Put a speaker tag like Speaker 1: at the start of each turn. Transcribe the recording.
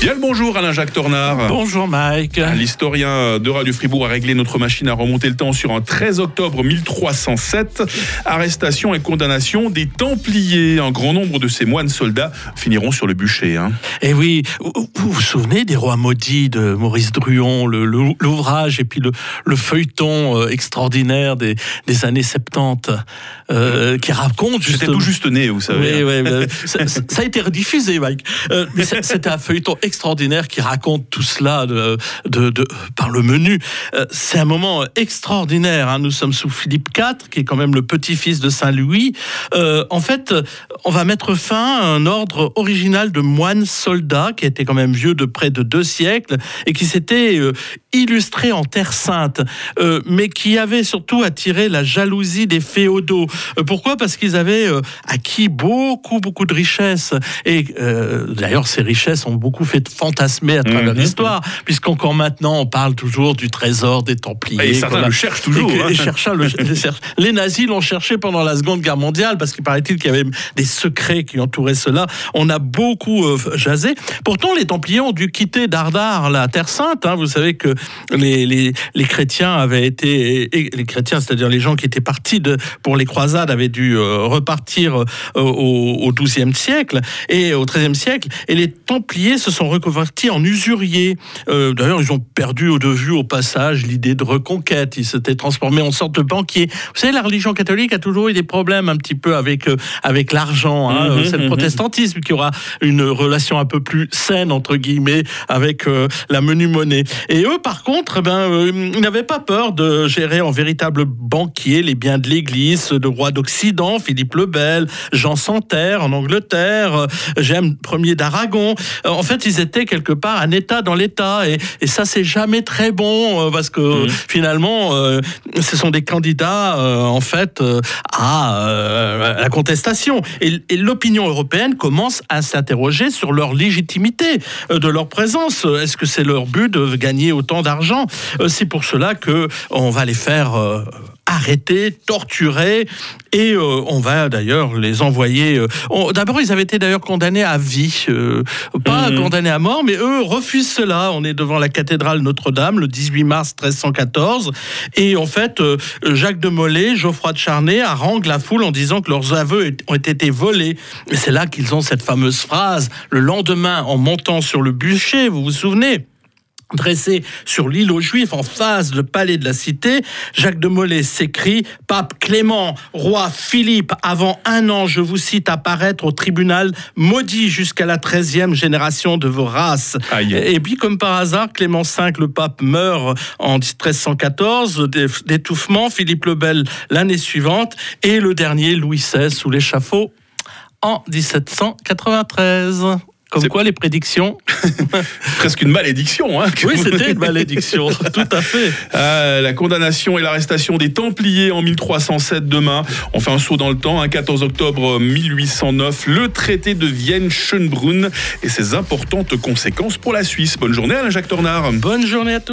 Speaker 1: Bien le bonjour Alain-Jacques Tornard.
Speaker 2: Bonjour Mike.
Speaker 1: L'historien de Radio Fribourg a réglé notre machine à remonter le temps sur un 13 octobre 1307. Arrestation et condamnation des Templiers. Un grand nombre de ces moines soldats finiront sur le bûcher. Hein.
Speaker 2: Et eh oui, vous vous souvenez des rois maudits de Maurice Druon, l'ouvrage et puis le, feuilleton euh, extraordinaire des, années 70 euh, qui raconte
Speaker 1: J'étais tout juste né, vous savez.
Speaker 2: Oui, oui, ça, ça, a été rediffusé, Mike. Euh, C'était un feuilleton extraordinaire qui raconte tout cela de, par le menu. Euh, c'est un moment extraordinaire. Hein. Nous sommes sous Philippe IV, qui est quand même le petit-fils de Saint-Louis. Euh, en fait, on va mettre fin à un ordre original de moines soldats qui était quand même vieux de près de deux siècles et qui s'était euh, illustré en Terre Sainte, mais qui avait surtout attiré la jalousie des féodaux. pourquoi? Parce qu'ils avaient acquis beaucoup, beaucoup de richesses. Et d'ailleurs, ces richesses ont beaucoup fait fantasmer à travers mhm. l'histoire, puisqu'encore maintenant, on parle toujours du trésor des Templiers.
Speaker 1: Et certains le cherchent toujours.
Speaker 2: Hein. les, nazis l'ont cherché pendant la Seconde Guerre mondiale, parce qu'il paraît-il qu'il y avait des secrets qui entouraient cela. On a beaucoup euh, jasé. Pourtant, les Templiers ont dû quitter Dardar, la Terre Sainte. Hein. Vous savez que les, les, chrétiens avaient été... Les chrétiens, c'est-à-dire les gens qui étaient partis de, pour les croisades, avaient dû euh, repartir euh, au XIIe siècle et au XIIIe siècle. Et les Templiers se sont reconvertis en usuriers. Euh, d'ailleurs, ils ont perdu de vue au passage l'idée de reconquête. Ils s'étaient transformés en sorte de banquiers. Vous savez, la religion catholique a toujours eu des problèmes un petit peu avec, euh, avec l'argent. Hein. Mhm, c'est le mhm. protestantisme qui aura une relation un peu plus saine, entre guillemets, avec euh, la menu monnaie. Et eux, par contre, eh ben, ils n'avaient pas peur de gérer en véritable banquier les biens de l'Église, de roi d'Occident, Philippe le Bel, Jean Santerre en Angleterre, James Ier d'Aragon. En fait, ils étaient quelque part un État dans l'État. Et, et ça, c'est jamais très bon euh, parce que mmh. finalement, euh, ce sont des candidats, euh, en fait, à la contestation. Et, et l'opinion européenne commence à s'interroger sur leur légitimité de leur présence. Est-ce que c'est leur but de gagner autant d'argent? C'est pour cela que on va les faire arrêtés, torturés, et euh, on va d'ailleurs les envoyer. Euh, d'abord, ils avaient été d'ailleurs condamnés à vie, euh, pas mhm. condamnés à mort, mais eux refusent cela. On est devant la cathédrale Notre-Dame le 18 mars 1314, et en fait, Jacques de Molay, Geoffroy de Charnay haranguent la foule en disant que leurs aveux ont été volés. Et c'est là qu'ils ont cette fameuse phrase le lendemain en montant sur le bûcher, vous vous souvenez? Dressé sur l'île aux Juifs en face du palais de la cité, Jacques de Molay s'écrit Pape Clément, roi Philippe, avant un an, je vous cite, apparaître au tribunal, maudit jusqu'à la treizième génération de vos races. Et puis, comme par hasard, Clément V, le pape, meurt en 1314, d'étouffement, Philippe le Bel l'année suivante, et le dernier, Louis XVI, sous l'échafaud en 1793. Comme quoi, les prédictions.
Speaker 1: Presque une malédiction. Hein,
Speaker 2: oui, c'était une malédiction, tout à fait.
Speaker 1: Euh, la condamnation et l'arrestation des Templiers en 1307 demain. On fait un saut dans le temps. 14 octobre 1809, le traité de Vienne-Schönbrunn et ses importantes conséquences pour la Suisse. Bonne journée, Alain Jacques Tornard.
Speaker 2: Bonne journée à tous.